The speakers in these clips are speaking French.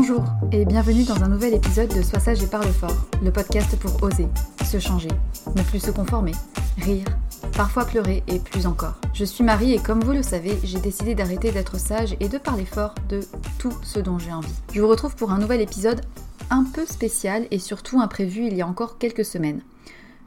Bonjour et bienvenue dans un nouvel épisode de Sois sage et parle fort, le podcast pour oser, se changer, ne plus se conformer, rire, parfois pleurer et plus encore. Je suis Marie et comme vous le savez, j'ai décidé d'arrêter d'être sage et de parler fort de tout ce dont j'ai envie. Je vous retrouve pour un nouvel épisode un peu spécial et surtout imprévu il y a encore quelques semaines.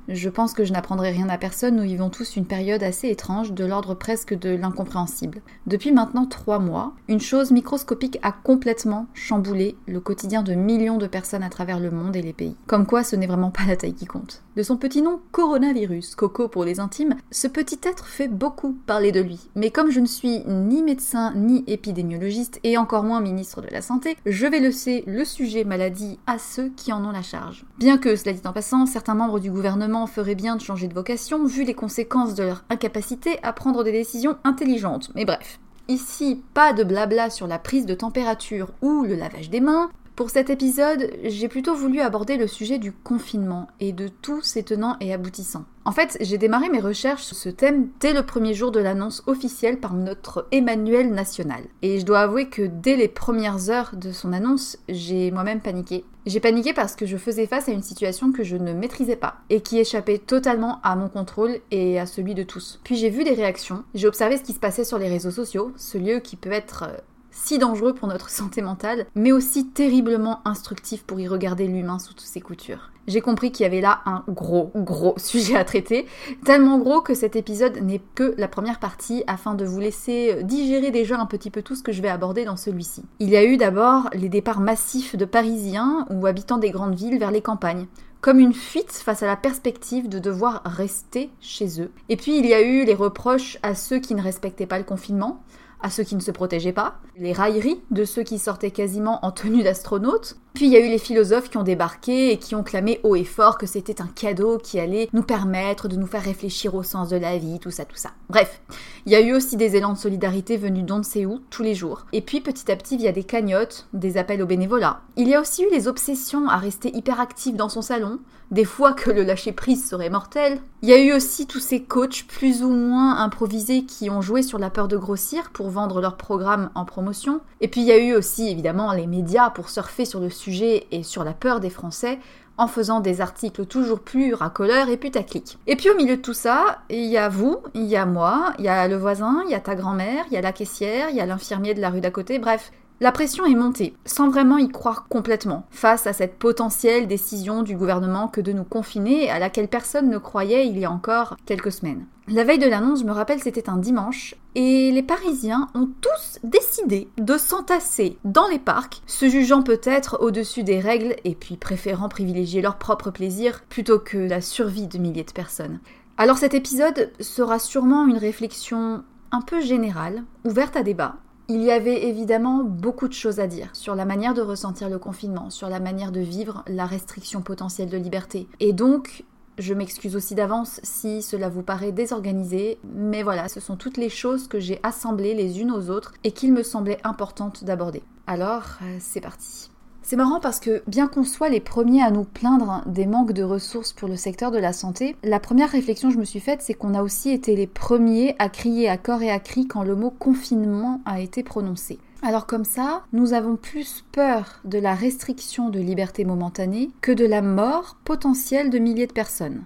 Je pense que je n'apprendrai rien à personne, nous vivons tous une période assez étrange, de l'ordre presque de l'incompréhensible. Depuis maintenant trois mois, une chose microscopique a complètement chamboulé le quotidien de millions de personnes à travers le monde et les pays. Comme quoi ce n'est vraiment pas la taille qui compte. De son petit nom coronavirus, Coco pour les intimes, ce petit être fait beaucoup parler de lui. Mais comme je ne suis ni médecin ni épidémiologiste et encore moins ministre de la Santé, je vais laisser le sujet maladie à ceux qui en ont la charge. Bien que, cela dit en passant, certains membres du gouvernement ferait bien de changer de vocation vu les conséquences de leur incapacité à prendre des décisions intelligentes. Mais bref. Ici, pas de blabla sur la prise de température ou le lavage des mains, pour cet épisode, j'ai plutôt voulu aborder le sujet du confinement et de tous ses tenants et aboutissants. En fait, j'ai démarré mes recherches sur ce thème dès le premier jour de l'annonce officielle par notre Emmanuel national. Et je dois avouer que dès les premières heures de son annonce, j'ai moi-même paniqué. J'ai paniqué parce que je faisais face à une situation que je ne maîtrisais pas et qui échappait totalement à mon contrôle et à celui de tous. Puis j'ai vu des réactions, j'ai observé ce qui se passait sur les réseaux sociaux, ce lieu qui peut être euh, si dangereux pour notre santé mentale, mais aussi terriblement instructif pour y regarder l'humain sous toutes ses coutures. J'ai compris qu'il y avait là un gros, gros sujet à traiter, tellement gros que cet épisode n'est que la première partie afin de vous laisser digérer déjà un petit peu tout ce que je vais aborder dans celui-ci. Il y a eu d'abord les départs massifs de Parisiens ou habitants des grandes villes vers les campagnes comme une fuite face à la perspective de devoir rester chez eux. Et puis il y a eu les reproches à ceux qui ne respectaient pas le confinement, à ceux qui ne se protégeaient pas, les railleries de ceux qui sortaient quasiment en tenue d'astronaute. Puis il y a eu les philosophes qui ont débarqué et qui ont clamé haut et fort que c'était un cadeau qui allait nous permettre de nous faire réfléchir au sens de la vie, tout ça, tout ça. Bref, il y a eu aussi des élans de solidarité venus d'on ne sait où, tous les jours. Et puis petit à petit, il y a des cagnottes, des appels au bénévolat. Il y a aussi eu les obsessions à rester hyperactif dans son salon, des fois que le lâcher-prise serait mortel. Il y a eu aussi tous ces coachs plus ou moins improvisés qui ont joué sur la peur de grossir pour vendre leur programme en promotion. Et puis il y a eu aussi évidemment les médias pour surfer sur le sujet et sur la peur des Français en faisant des articles toujours plus racoleurs et putaclic. Et puis au milieu de tout ça, il y a vous, il y a moi, il y a le voisin, il y a ta grand-mère, il y a la caissière, il y a l'infirmier de la rue d'à côté, bref, la pression est montée, sans vraiment y croire complètement, face à cette potentielle décision du gouvernement que de nous confiner à laquelle personne ne croyait il y a encore quelques semaines. La veille de l'annonce, je me rappelle, c'était un dimanche, et les Parisiens ont tous décidé de s'entasser dans les parcs, se jugeant peut-être au-dessus des règles et puis préférant privilégier leur propre plaisir plutôt que la survie de milliers de personnes. Alors cet épisode sera sûrement une réflexion un peu générale, ouverte à débat, il y avait évidemment beaucoup de choses à dire sur la manière de ressentir le confinement, sur la manière de vivre la restriction potentielle de liberté. Et donc, je m'excuse aussi d'avance si cela vous paraît désorganisé, mais voilà, ce sont toutes les choses que j'ai assemblées les unes aux autres et qu'il me semblait importante d'aborder. Alors, euh, c'est parti. C'est marrant parce que bien qu'on soit les premiers à nous plaindre des manques de ressources pour le secteur de la santé, la première réflexion que je me suis faite, c'est qu'on a aussi été les premiers à crier à corps et à cri quand le mot confinement a été prononcé. Alors comme ça, nous avons plus peur de la restriction de liberté momentanée que de la mort potentielle de milliers de personnes.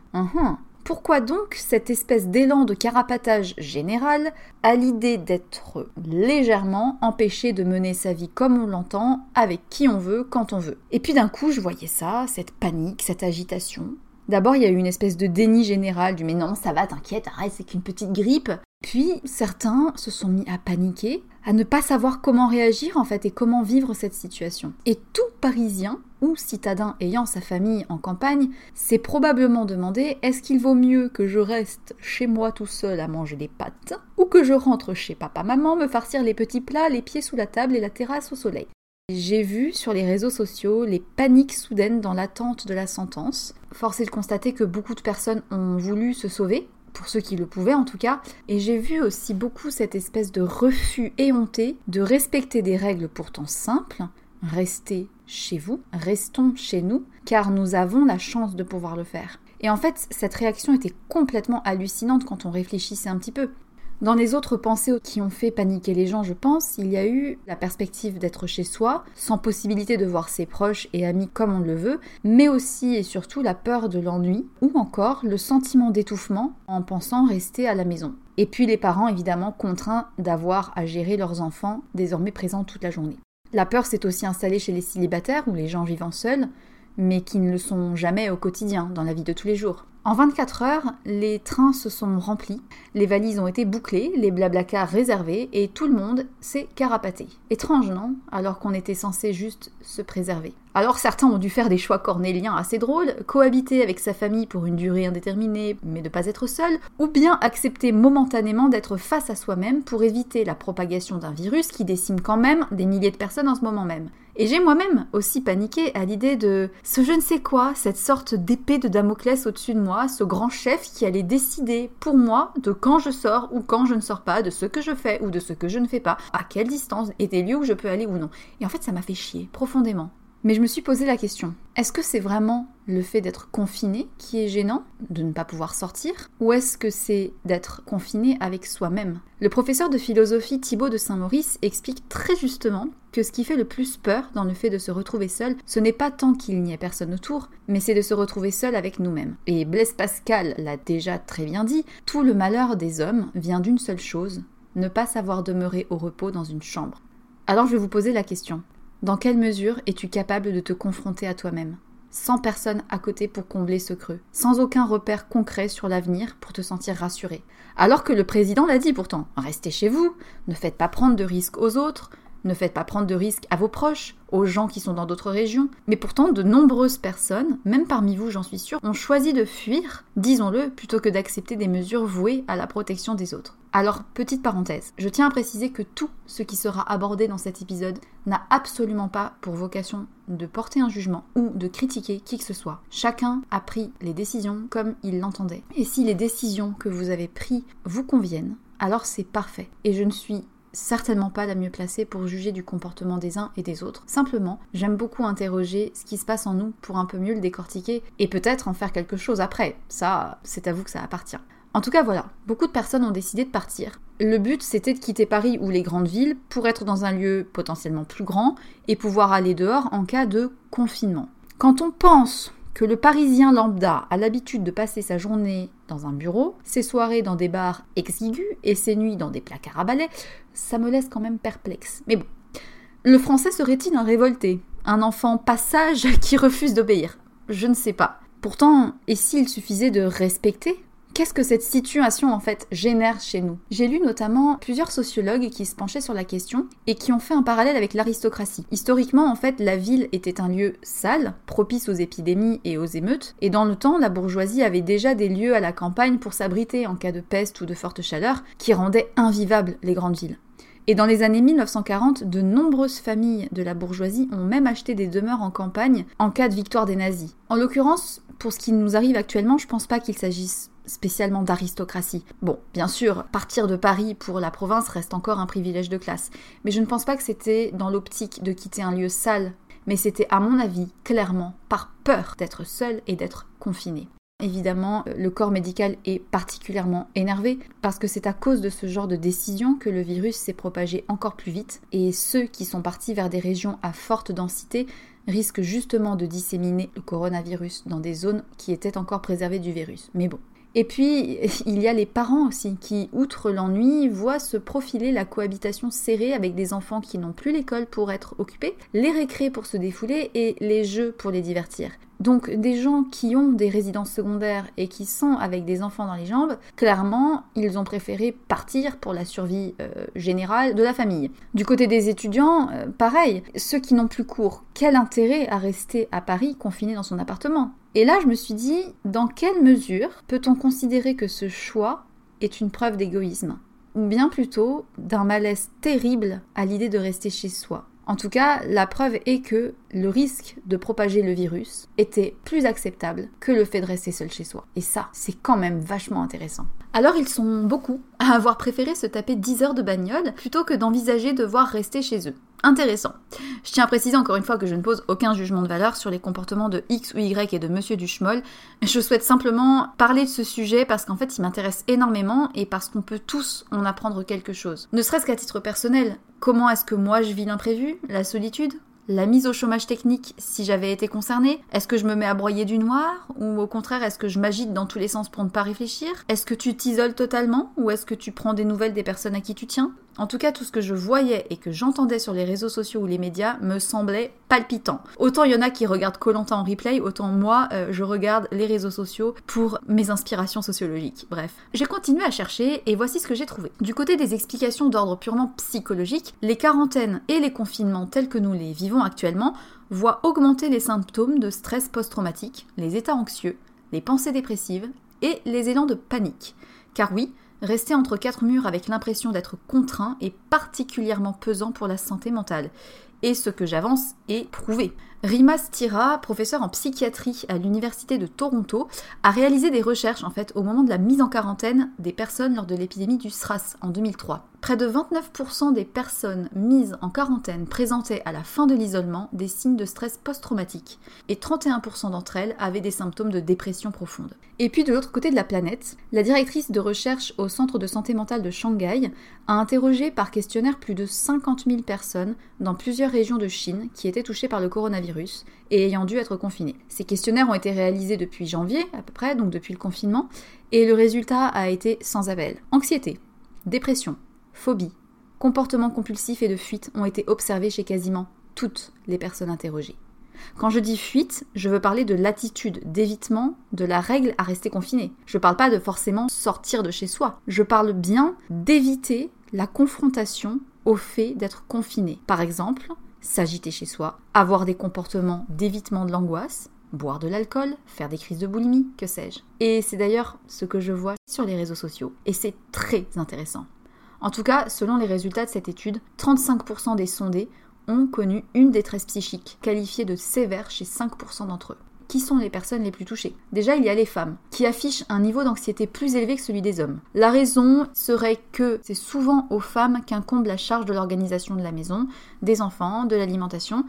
Pourquoi donc cette espèce d'élan de carapatage général à l'idée d'être légèrement empêché de mener sa vie comme on l'entend, avec qui on veut, quand on veut? Et puis d'un coup, je voyais ça, cette panique, cette agitation. D'abord, il y a eu une espèce de déni général du mais non, ça va, t'inquiète, arrête, c'est qu'une petite grippe. Puis certains se sont mis à paniquer, à ne pas savoir comment réagir en fait et comment vivre cette situation. Et tout Parisien ou citadin ayant sa famille en campagne s'est probablement demandé est-ce qu'il vaut mieux que je reste chez moi tout seul à manger des pâtes ou que je rentre chez papa-maman me farcir les petits plats, les pieds sous la table et la terrasse au soleil. J'ai vu sur les réseaux sociaux les paniques soudaines dans l'attente de la sentence. Force est de constater que beaucoup de personnes ont voulu se sauver, pour ceux qui le pouvaient en tout cas, et j'ai vu aussi beaucoup cette espèce de refus éhonté de respecter des règles pourtant simples, rester chez vous, restons chez nous, car nous avons la chance de pouvoir le faire. Et en fait, cette réaction était complètement hallucinante quand on réfléchissait un petit peu. Dans les autres pensées qui ont fait paniquer les gens, je pense, il y a eu la perspective d'être chez soi, sans possibilité de voir ses proches et amis comme on le veut, mais aussi et surtout la peur de l'ennui, ou encore le sentiment d'étouffement en pensant rester à la maison. Et puis les parents évidemment contraints d'avoir à gérer leurs enfants désormais présents toute la journée. La peur s'est aussi installée chez les célibataires ou les gens vivant seuls, mais qui ne le sont jamais au quotidien, dans la vie de tous les jours. En 24 heures, les trains se sont remplis, les valises ont été bouclées, les blablacars réservés et tout le monde s'est carapaté. Étrange, non? Alors qu'on était censé juste se préserver. Alors certains ont dû faire des choix cornéliens assez drôles, cohabiter avec sa famille pour une durée indéterminée mais ne pas être seul, ou bien accepter momentanément d'être face à soi-même pour éviter la propagation d'un virus qui décime quand même des milliers de personnes en ce moment même. Et j'ai moi-même aussi paniqué à l'idée de ce je ne sais quoi, cette sorte d'épée de Damoclès au-dessus de moi, ce grand chef qui allait décider pour moi de quand je sors ou quand je ne sors pas, de ce que je fais ou de ce que je ne fais pas, à quelle distance et des lieux où je peux aller ou non. Et en fait, ça m'a fait chier profondément. Mais je me suis posé la question, est-ce que c'est vraiment le fait d'être confiné qui est gênant, de ne pas pouvoir sortir, ou est-ce que c'est d'être confiné avec soi-même? Le professeur de philosophie Thibaut de Saint-Maurice explique très justement que ce qui fait le plus peur dans le fait de se retrouver seul, ce n'est pas tant qu'il n'y ait personne autour, mais c'est de se retrouver seul avec nous-mêmes. Et Blaise Pascal l'a déjà très bien dit, tout le malheur des hommes vient d'une seule chose, ne pas savoir demeurer au repos dans une chambre. Alors je vais vous poser la question. Dans quelle mesure es-tu capable de te confronter à toi-même? Sans personne à côté pour combler ce creux, sans aucun repère concret sur l'avenir pour te sentir rassuré. Alors que le président l'a dit pourtant, restez chez vous, ne faites pas prendre de risques aux autres, ne faites pas prendre de risques à vos proches, aux gens qui sont dans d'autres régions. Mais pourtant, de nombreuses personnes, même parmi vous j'en suis sûre, ont choisi de fuir, disons-le, plutôt que d'accepter des mesures vouées à la protection des autres. Alors, petite parenthèse, je tiens à préciser que tout ce qui sera abordé dans cet épisode n'a absolument pas pour vocation de porter un jugement ou de critiquer qui que ce soit. Chacun a pris les décisions comme il l'entendait. Et si les décisions que vous avez prises vous conviennent, alors c'est parfait. Et je ne suis certainement pas la mieux placée pour juger du comportement des uns et des autres. Simplement, j'aime beaucoup interroger ce qui se passe en nous pour un peu mieux le décortiquer et peut-être en faire quelque chose après. Ça, c'est à vous que ça appartient. En tout cas, voilà, beaucoup de personnes ont décidé de partir. Le but, c'était de quitter Paris ou les grandes villes pour être dans un lieu potentiellement plus grand et pouvoir aller dehors en cas de confinement. Quand on pense que le Parisien lambda a l'habitude de passer sa journée dans un bureau, ses soirées dans des bars exigus et ses nuits dans des placards à balais, ça me laisse quand même perplexe. Mais bon, le français serait-il un révolté? Un enfant passage qui refuse d'obéir? Je ne sais pas. Pourtant, et s'il suffisait de respecter Qu'est-ce que cette situation en fait génère chez nous? J'ai lu notamment plusieurs sociologues qui se penchaient sur la question et qui ont fait un parallèle avec l'aristocratie. Historiquement en fait la ville était un lieu sale, propice aux épidémies et aux émeutes, et dans le temps la bourgeoisie avait déjà des lieux à la campagne pour s'abriter en cas de peste ou de forte chaleur qui rendaient invivables les grandes villes. Et dans les années 1940, de nombreuses familles de la bourgeoisie ont même acheté des demeures en campagne en cas de victoire des nazis. En l'occurrence, pour ce qui nous arrive actuellement, je pense pas qu'il s'agisse spécialement d'aristocratie. Bon, bien sûr, partir de Paris pour la province reste encore un privilège de classe, mais je ne pense pas que c'était dans l'optique de quitter un lieu sale, mais c'était à mon avis clairement par peur d'être seul et d'être confiné. Évidemment, le corps médical est particulièrement énervé parce que c'est à cause de ce genre de décision que le virus s'est propagé encore plus vite et ceux qui sont partis vers des régions à forte densité risquent justement de disséminer le coronavirus dans des zones qui étaient encore préservées du virus. Mais bon, et puis, il y a les parents aussi qui, outre l'ennui, voient se profiler la cohabitation serrée avec des enfants qui n'ont plus l'école pour être occupés, les récrés pour se défouler et les jeux pour les divertir. Donc des gens qui ont des résidences secondaires et qui sont avec des enfants dans les jambes, clairement, ils ont préféré partir pour la survie euh, générale de la famille. Du côté des étudiants, euh, pareil, ceux qui n'ont plus cours, quel intérêt à rester à Paris confiné dans son appartement? Et là, je me suis dit, dans quelle mesure peut-on considérer que ce choix est une preuve d'égoïsme? Ou bien plutôt d'un malaise terrible à l'idée de rester chez soi? En tout cas, la preuve est que le risque de propager le virus était plus acceptable que le fait de rester seul chez soi. Et ça, c'est quand même vachement intéressant. Alors ils sont beaucoup à avoir préféré se taper 10 heures de bagnole plutôt que d'envisager de devoir rester chez eux intéressant. Je tiens à préciser encore une fois que je ne pose aucun jugement de valeur sur les comportements de X ou Y et de Monsieur Duchemol. Je souhaite simplement parler de ce sujet parce qu'en fait il m'intéresse énormément et parce qu'on peut tous en apprendre quelque chose. Ne serait-ce qu'à titre personnel, comment est-ce que moi je vis l'imprévu, la solitude? La mise au chômage technique si j'avais été concernée Est-ce que je me mets à broyer du noir Ou au contraire, est-ce que je m'agite dans tous les sens pour ne pas réfléchir? Est-ce que tu t'isoles totalement Ou est-ce que tu prends des nouvelles des personnes à qui tu tiens? En tout cas, tout ce que je voyais et que j'entendais sur les réseaux sociaux ou les médias me semblait palpitant. Autant il y en a qui regardent Colanta en replay, autant moi, euh, je regarde les réseaux sociaux pour mes inspirations sociologiques. Bref, j'ai continué à chercher et voici ce que j'ai trouvé. Du côté des explications d'ordre purement psychologique, les quarantaines et les confinements tels que nous les vivons actuellement voient augmenter les symptômes de stress post-traumatique, les états anxieux, les pensées dépressives et les élans de panique. Car oui, Rester entre quatre murs avec l'impression d'être contraint est particulièrement pesant pour la santé mentale. Et ce que j'avance est prouvé. Rima Stira, professeur en psychiatrie à l'université de Toronto, a réalisé des recherches en fait au moment de la mise en quarantaine des personnes lors de l'épidémie du SRAS en 2003. Près de 29% des personnes mises en quarantaine présentaient à la fin de l'isolement des signes de stress post-traumatique et 31% d'entre elles avaient des symptômes de dépression profonde. Et puis de l'autre côté de la planète, la directrice de recherche au Centre de santé mentale de Shanghai a interrogé par questionnaire plus de 50 000 personnes dans plusieurs régions de Chine qui étaient touchées par le coronavirus et ayant dû être confinées. Ces questionnaires ont été réalisés depuis janvier à peu près, donc depuis le confinement, et le résultat a été sans appel. Anxiété, dépression, phobie, comportements compulsifs et de fuite ont été observés chez quasiment toutes les personnes interrogées. Quand je dis fuite, je veux parler de l'attitude d'évitement de la règle à rester confiné. Je parle pas de forcément sortir de chez soi. Je parle bien d'éviter la confrontation au fait d'être confiné. Par exemple, s'agiter chez soi, avoir des comportements d'évitement de l'angoisse, boire de l'alcool, faire des crises de boulimie, que sais-je. Et c'est d'ailleurs ce que je vois sur les réseaux sociaux. Et c'est très intéressant. En tout cas, selon les résultats de cette étude, 35% des sondés ont connu une détresse psychique, qualifiée de sévère chez 5% d'entre eux. Qui sont les personnes les plus touchées Déjà, il y a les femmes, qui affichent un niveau d'anxiété plus élevé que celui des hommes. La raison serait que c'est souvent aux femmes qu'incombe la charge de l'organisation de la maison, des enfants, de l'alimentation,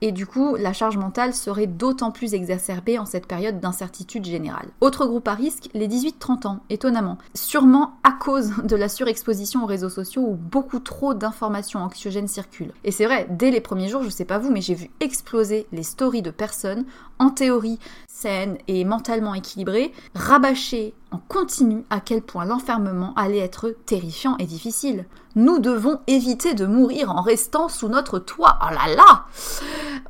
et du coup, la charge mentale serait d'autant plus exacerbée en cette période d'incertitude générale. Autre groupe à risque, les 18-30 ans, étonnamment. Sûrement à cause de la surexposition aux réseaux sociaux où beaucoup trop d'informations anxiogènes circulent. Et c'est vrai, dès les premiers jours, je sais pas vous, mais j'ai vu exploser les stories de personnes, en théorie saines et mentalement équilibrées, rabâcher en continu à quel point l'enfermement allait être terrifiant et difficile. Nous devons éviter de mourir en restant sous notre toit. Oh là là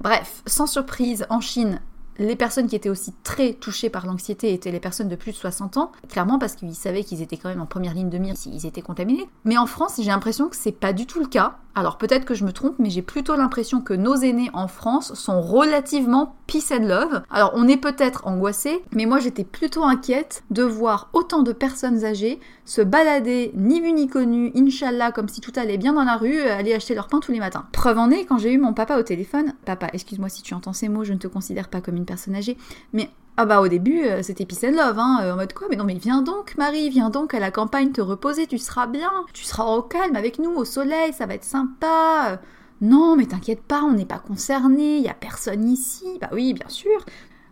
Bref, sans surprise, en Chine, les personnes qui étaient aussi très touchées par l'anxiété étaient les personnes de plus de 60 ans, clairement parce qu'ils savaient qu'ils étaient quand même en première ligne de mire s'ils étaient contaminés. Mais en France, j'ai l'impression que c'est pas du tout le cas. Alors peut-être que je me trompe, mais j'ai plutôt l'impression que nos aînés en France sont relativement peace and love. Alors on est peut-être angoissé, mais moi j'étais plutôt inquiète de voir autant de personnes âgées se balader ni vu ni connu, inshallah, comme si tout allait bien dans la rue, aller acheter leur pain tous les matins. Preuve en est, quand j'ai eu mon papa au téléphone, papa, excuse-moi si tu entends ces mots, je ne te considère pas comme une personne âgée, mais ah bah au début, euh, c'était peace love, hein, euh, en mode quoi Mais non mais viens donc Marie, viens donc à la campagne te reposer, tu seras bien, tu seras au calme avec nous, au soleil, ça va être sympa. Non mais t'inquiète pas, on n'est pas concerné, il a personne ici. Bah oui, bien sûr.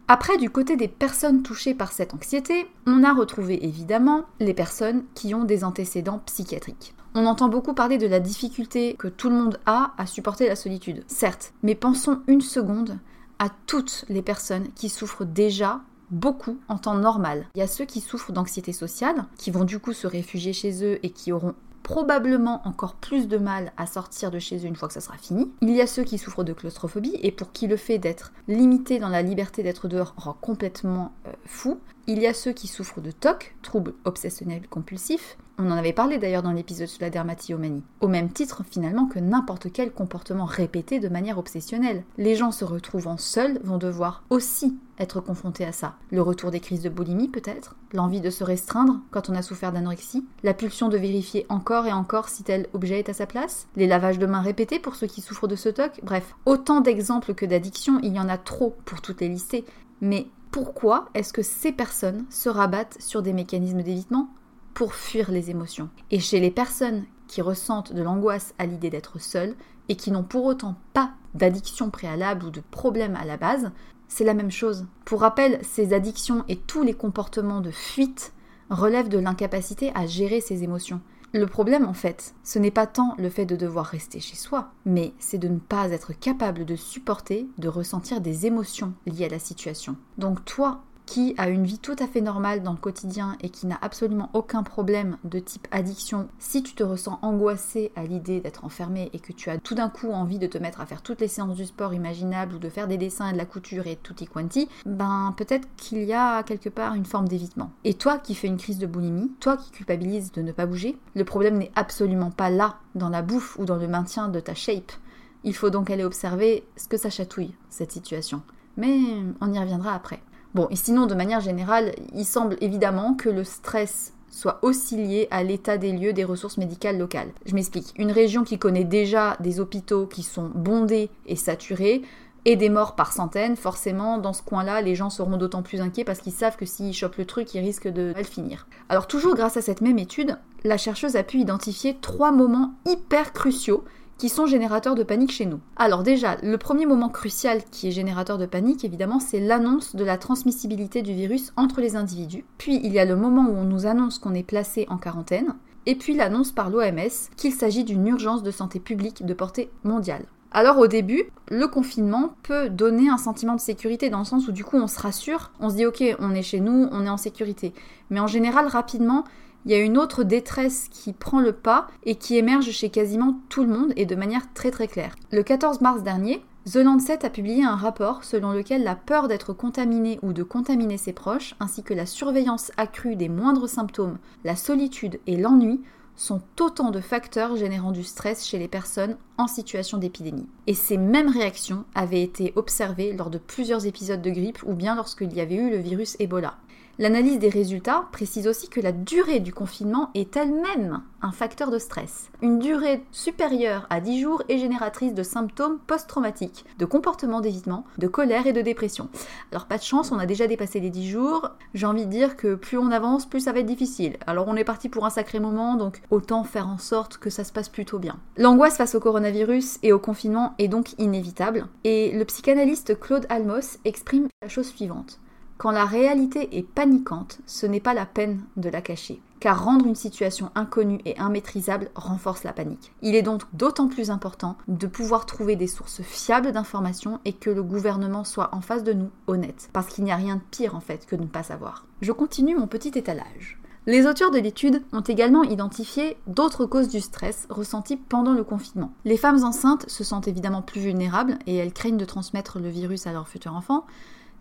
Après, du côté des personnes touchées par cette anxiété, on a retrouvé évidemment les personnes qui ont des antécédents psychiatriques. On entend beaucoup parler de la difficulté que tout le monde a à supporter la solitude. Certes, mais pensons une seconde à toutes les personnes qui souffrent déjà beaucoup en temps normal. Il y a ceux qui souffrent d'anxiété sociale, qui vont du coup se réfugier chez eux et qui auront probablement encore plus de mal à sortir de chez eux une fois que ça sera fini. Il y a ceux qui souffrent de claustrophobie et pour qui le fait d'être limité dans la liberté d'être dehors rend complètement euh, fou. Il y a ceux qui souffrent de TOC, troubles obsessionnels compulsifs. On en avait parlé d'ailleurs dans l'épisode sur la dermatillomanie. Au même titre finalement que n'importe quel comportement répété de manière obsessionnelle. Les gens se retrouvant seuls vont devoir aussi être confrontés à ça. Le retour des crises de boulimie peut-être, l'envie de se restreindre quand on a souffert d'anorexie, la pulsion de vérifier encore et encore si tel objet est à sa place, les lavages de mains répétés pour ceux qui souffrent de ce TOC, bref, autant d'exemples que d'addictions, il y en a trop pour toutes les lister. Mais pourquoi est-ce que ces personnes se rabattent sur des mécanismes d'évitement pour fuir les émotions? Et chez les personnes qui ressentent de l'angoisse à l'idée d'être seules et qui n'ont pour autant pas d'addiction préalable ou de problème à la base, c'est la même chose. Pour rappel, ces addictions et tous les comportements de fuite relèvent de l'incapacité à gérer ses émotions. Le problème, en fait, ce n'est pas tant le fait de devoir rester chez soi, mais c'est de ne pas être capable de supporter, de ressentir des émotions liées à la situation. Donc toi, qui a une vie tout à fait normale dans le quotidien et qui n'a absolument aucun problème de type addiction, si tu te ressens angoissé à l'idée d'être enfermé et que tu as tout d'un coup envie de te mettre à faire toutes les séances du sport imaginables ou de faire des dessins et de la couture et tutti quanti, ben peut-être qu'il y a quelque part une forme d'évitement. Et toi qui fais une crise de boulimie, toi qui culpabilises de ne pas bouger, le problème n'est absolument pas là, dans la bouffe ou dans le maintien de ta shape. Il faut donc aller observer ce que ça chatouille, cette situation. Mais on y reviendra après. Bon, et sinon, de manière générale, il semble évidemment que le stress soit aussi lié à l'état des lieux des ressources médicales locales. Je m'explique. Une région qui connaît déjà des hôpitaux qui sont bondés et saturés, et des morts par centaines, forcément, dans ce coin-là, les gens seront d'autant plus inquiets parce qu'ils savent que s'ils chopent le truc, ils risquent de mal finir. Alors toujours grâce à cette même étude, la chercheuse a pu identifier trois moments hyper cruciaux qui sont générateurs de panique chez nous. Alors déjà, le premier moment crucial qui est générateur de panique, évidemment, c'est l'annonce de la transmissibilité du virus entre les individus. Puis il y a le moment où on nous annonce qu'on est placé en quarantaine. Et puis l'annonce par l'OMS qu'il s'agit d'une urgence de santé publique de portée mondiale. Alors au début, le confinement peut donner un sentiment de sécurité dans le sens où du coup on se rassure, on se dit ok on est chez nous, on est en sécurité. Mais en général rapidement, il y a une autre détresse qui prend le pas et qui émerge chez quasiment tout le monde et de manière très très claire. Le 14 mars dernier, The Lancet a publié un rapport selon lequel la peur d'être contaminé ou de contaminer ses proches, ainsi que la surveillance accrue des moindres symptômes, la solitude et l'ennui sont autant de facteurs générant du stress chez les personnes en situation d'épidémie. Et ces mêmes réactions avaient été observées lors de plusieurs épisodes de grippe ou bien lorsqu'il y avait eu le virus Ebola. L'analyse des résultats précise aussi que la durée du confinement est elle-même un facteur de stress. Une durée supérieure à 10 jours est génératrice de symptômes post-traumatiques, de comportements d'évitement, de colère et de dépression. Alors pas de chance, on a déjà dépassé les 10 jours. J'ai envie de dire que plus on avance, plus ça va être difficile. Alors on est parti pour un sacré moment, donc autant faire en sorte que ça se passe plutôt bien. L'angoisse face au coronavirus et au confinement est donc inévitable. Et le psychanalyste Claude Almos exprime la chose suivante. Quand la réalité est paniquante, ce n'est pas la peine de la cacher, car rendre une situation inconnue et immaîtrisable renforce la panique. Il est donc d'autant plus important de pouvoir trouver des sources fiables d'informations et que le gouvernement soit en face de nous honnête, parce qu'il n'y a rien de pire en fait que de ne pas savoir. Je continue mon petit étalage. Les auteurs de l'étude ont également identifié d'autres causes du stress ressenti pendant le confinement. Les femmes enceintes se sentent évidemment plus vulnérables et elles craignent de transmettre le virus à leur futur enfant,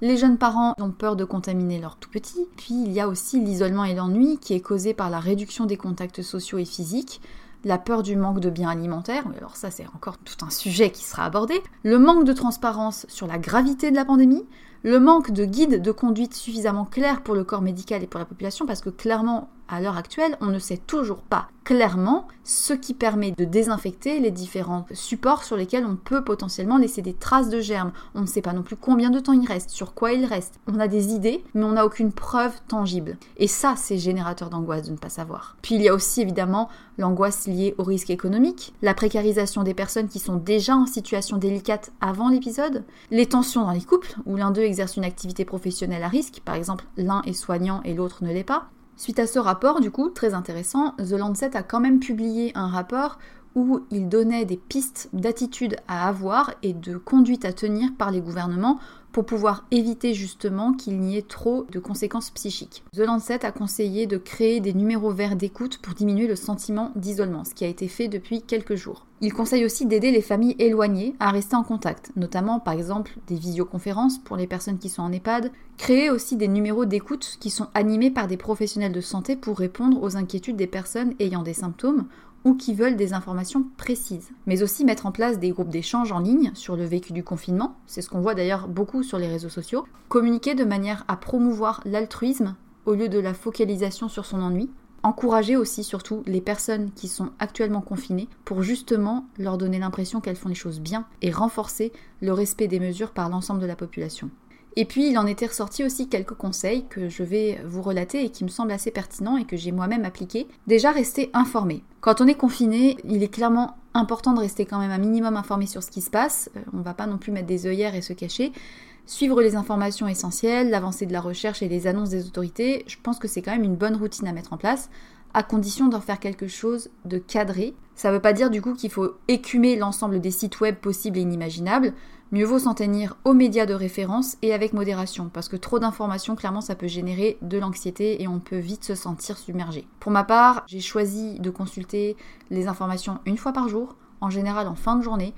les jeunes parents ont peur de contaminer leurs tout petits. Puis il y a aussi l'isolement et l'ennui qui est causé par la réduction des contacts sociaux et physiques, la peur du manque de biens alimentaires, alors ça c'est encore tout un sujet qui sera abordé, le manque de transparence sur la gravité de la pandémie, le manque de guides de conduite suffisamment clairs pour le corps médical et pour la population, parce que clairement, à l'heure actuelle, on ne sait toujours pas clairement ce qui permet de désinfecter les différents supports sur lesquels on peut potentiellement laisser des traces de germes. On ne sait pas non plus combien de temps il reste, sur quoi il reste. On a des idées, mais on n'a aucune preuve tangible. Et ça, c'est générateur d'angoisse de ne pas savoir. Puis il y a aussi évidemment l'angoisse liée au risque économique, la précarisation des personnes qui sont déjà en situation délicate avant l'épisode, les tensions dans les couples, où l'un d'eux exerce une activité professionnelle à risque, par exemple l'un est soignant et l'autre ne l'est pas. Suite à ce rapport, du coup, très intéressant, The Lancet a quand même publié un rapport où il donnait des pistes d'attitude à avoir et de conduite à tenir par les gouvernements pour pouvoir éviter justement qu'il n'y ait trop de conséquences psychiques. The Lancet a conseillé de créer des numéros verts d'écoute pour diminuer le sentiment d'isolement, ce qui a été fait depuis quelques jours. Il conseille aussi d'aider les familles éloignées à rester en contact, notamment par exemple des visioconférences pour les personnes qui sont en EHPAD, créer aussi des numéros d'écoute qui sont animés par des professionnels de santé pour répondre aux inquiétudes des personnes ayant des symptômes ou qui veulent des informations précises. Mais aussi mettre en place des groupes d'échange en ligne sur le vécu du confinement, c'est ce qu'on voit d'ailleurs beaucoup sur les réseaux sociaux, communiquer de manière à promouvoir l'altruisme au lieu de la focalisation sur son ennui, encourager aussi surtout les personnes qui sont actuellement confinées pour justement leur donner l'impression qu'elles font les choses bien et renforcer le respect des mesures par l'ensemble de la population. Et puis il en était ressorti aussi quelques conseils que je vais vous relater et qui me semblent assez pertinents et que j'ai moi-même appliqués. Déjà rester informé. Quand on est confiné, il est clairement important de rester quand même un minimum informé sur ce qui se passe. Euh, on ne va pas non plus mettre des œillères et se cacher. Suivre les informations essentielles, l'avancée de la recherche et les annonces des autorités, je pense que c'est quand même une bonne routine à mettre en place à condition d'en faire quelque chose de cadré. Ça ne veut pas dire du coup qu'il faut écumer l'ensemble des sites web possibles et inimaginables. Mieux vaut s'en tenir aux médias de référence et avec modération, parce que trop d'informations, clairement, ça peut générer de l'anxiété et on peut vite se sentir submergé. Pour ma part, j'ai choisi de consulter les informations une fois par jour, en général en fin de journée,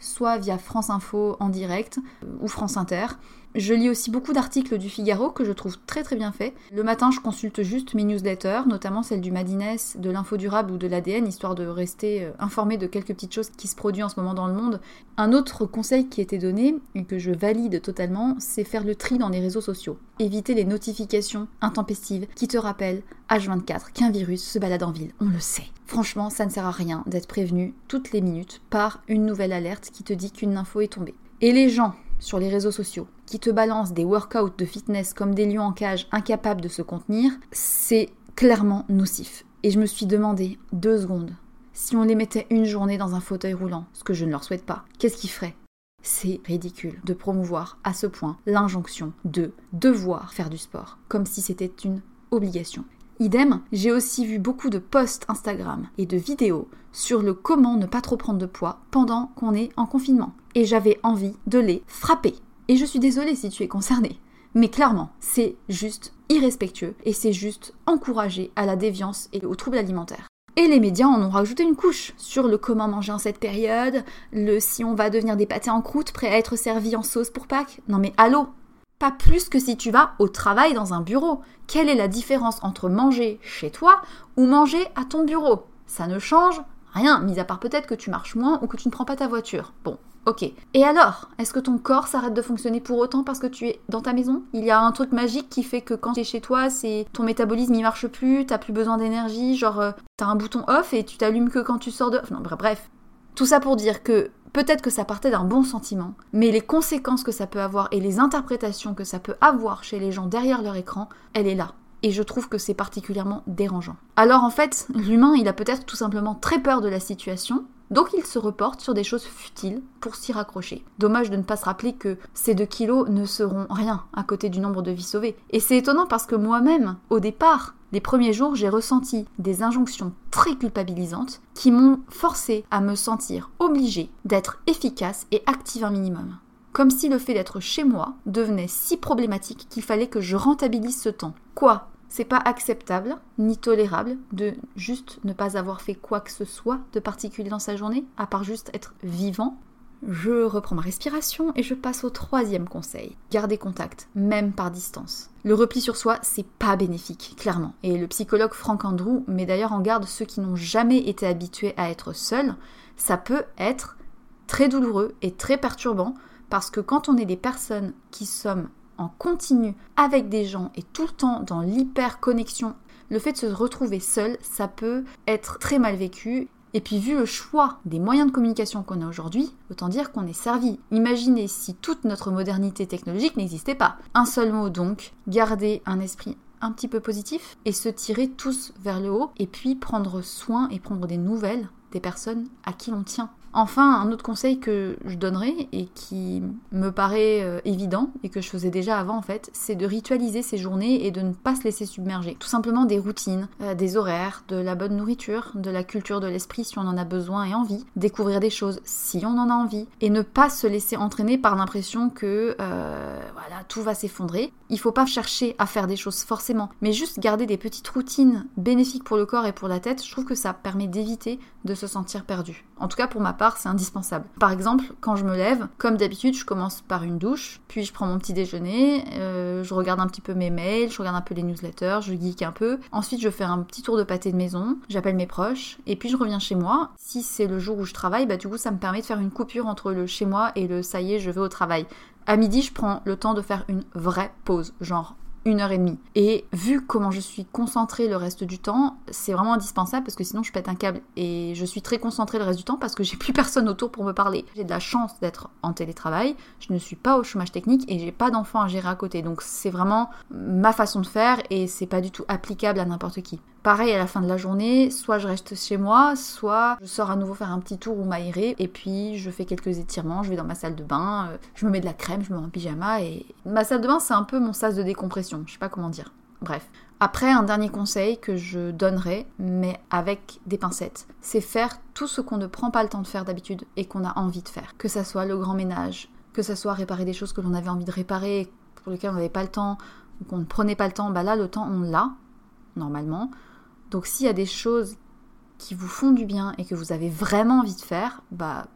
soit via France Info en direct ou France Inter. Je lis aussi beaucoup d'articles du Figaro que je trouve très très bien faits. Le matin, je consulte juste mes newsletters, notamment celle du Madines, de l'info durable ou de l'ADN, histoire de rester euh, informé de quelques petites choses qui se produisent en ce moment dans le monde. Un autre conseil qui était donné, et que je valide totalement, c'est faire le tri dans les réseaux sociaux. Éviter les notifications intempestives qui te rappellent H24 qu'un virus se balade en ville, on le sait. Franchement, ça ne sert à rien d'être prévenu toutes les minutes par une nouvelle alerte qui te dit qu'une info est tombée. Et les gens sur les réseaux sociaux qui te balancent des workouts de fitness comme des lions en cage incapables de se contenir, c'est clairement nocif. Et je me suis demandé deux secondes, si on les mettait une journée dans un fauteuil roulant, ce que je ne leur souhaite pas, qu'est-ce qu'ils feraient? C'est ridicule de promouvoir à ce point l'injonction de devoir faire du sport, comme si c'était une obligation. Idem, j'ai aussi vu beaucoup de posts Instagram et de vidéos sur le comment ne pas trop prendre de poids pendant qu'on est en confinement. Et j'avais envie de les frapper. Et je suis désolée si tu es concerné. Mais clairement, c'est juste irrespectueux et c'est juste encourager à la déviance et aux troubles alimentaires. Et les médias en ont rajouté une couche sur le comment manger en cette période, le si on va devenir des pâtés en croûte prêts à être servis en sauce pour Pâques. Non mais allô? Pas plus que si tu vas au travail dans un bureau. Quelle est la différence entre manger chez toi ou manger à ton bureau? Ça ne change rien, mis à part peut-être que tu marches moins ou que tu ne prends pas ta voiture. Bon, Ok. Et alors Est-ce que ton corps s'arrête de fonctionner pour autant parce que tu es dans ta maison? Il y a un truc magique qui fait que quand tu es chez toi, c'est ton métabolisme il marche plus, t'as plus besoin d'énergie, genre euh, t'as un bouton off et tu t'allumes que quand tu sors de. Non, bref. Tout ça pour dire que peut-être que ça partait d'un bon sentiment, mais les conséquences que ça peut avoir et les interprétations que ça peut avoir chez les gens derrière leur écran, elle est là. Et je trouve que c'est particulièrement dérangeant. Alors en fait, l'humain, il a peut-être tout simplement très peur de la situation, donc il se reporte sur des choses futiles pour s'y raccrocher. Dommage de ne pas se rappeler que ces 2 kilos ne seront rien à côté du nombre de vies sauvées. Et c'est étonnant parce que moi-même, au départ, les premiers jours, j'ai ressenti des injonctions très culpabilisantes qui m'ont forcé à me sentir obligée d'être efficace et active un minimum. Comme si le fait d'être chez moi devenait si problématique qu'il fallait que je rentabilise ce temps. Quoi? C'est pas acceptable ni tolérable de juste ne pas avoir fait quoi que ce soit de particulier dans sa journée, à part juste être vivant. Je reprends ma respiration et je passe au troisième conseil. Garder contact, même par distance. Le repli sur soi, c'est pas bénéfique, clairement. Et le psychologue Frank Andrew met d'ailleurs en garde ceux qui n'ont jamais été habitués à être seuls. Ça peut être très douloureux et très perturbant parce que quand on est des personnes qui sommes en continu avec des gens et tout le temps dans l'hyper-connexion, le fait de se retrouver seul, ça peut être très mal vécu. Et puis vu le choix des moyens de communication qu'on a aujourd'hui, autant dire qu'on est servi. Imaginez si toute notre modernité technologique n'existait pas. Un seul mot donc, garder un esprit un petit peu positif et se tirer tous vers le haut et puis prendre soin et prendre des nouvelles des personnes à qui l'on tient. Enfin, un autre conseil que je donnerais et qui me paraît euh, évident et que je faisais déjà avant en fait, c'est de ritualiser ses journées et de ne pas se laisser submerger. Tout simplement des routines, euh, des horaires, de la bonne nourriture, de la culture de l'esprit si on en a besoin et envie, découvrir des choses si on en a envie et ne pas se laisser entraîner par l'impression que euh, voilà tout va s'effondrer. Il faut pas chercher à faire des choses forcément, mais juste garder des petites routines bénéfiques pour le corps et pour la tête. Je trouve que ça permet d'éviter de se sentir perdu. En tout cas pour ma c'est indispensable. Par exemple, quand je me lève, comme d'habitude, je commence par une douche, puis je prends mon petit déjeuner, euh, je regarde un petit peu mes mails, je regarde un peu les newsletters, je geek un peu. Ensuite, je fais un petit tour de pâté de maison, j'appelle mes proches, et puis je reviens chez moi. Si c'est le jour où je travaille, bah du coup, ça me permet de faire une coupure entre le chez moi et le ça y est, je vais au travail. À midi, je prends le temps de faire une vraie pause, genre une heure et demie. Et vu comment je suis concentrée le reste du temps, c'est vraiment indispensable parce que sinon je pète un câble. Et je suis très concentrée le reste du temps parce que j'ai plus personne autour pour me parler. J'ai de la chance d'être en télétravail, je ne suis pas au chômage technique et j'ai pas d'enfants à gérer à côté. Donc c'est vraiment ma façon de faire et c'est pas du tout applicable à n'importe qui. Pareil à la fin de la journée, soit je reste chez moi, soit je sors à nouveau faire un petit tour ou m'aérer et puis je fais quelques étirements, je vais dans ma salle de bain, euh, je me mets de la crème, je me mets en pyjama et ma salle de bain c'est un peu mon sas de décompression, je sais pas comment dire. Bref. Après, un dernier conseil que je donnerai, mais avec des pincettes, c'est faire tout ce qu'on ne prend pas le temps de faire d'habitude et qu'on a envie de faire. Que ça soit le grand ménage, que ça soit réparer des choses que l'on avait envie de réparer, pour lesquelles on n'avait pas le temps, ou qu'on ne prenait pas le temps, bah là, le temps, on l'a, normalement. Donc s'il y a des choses qui vous font du bien et que vous avez vraiment envie de faire, bah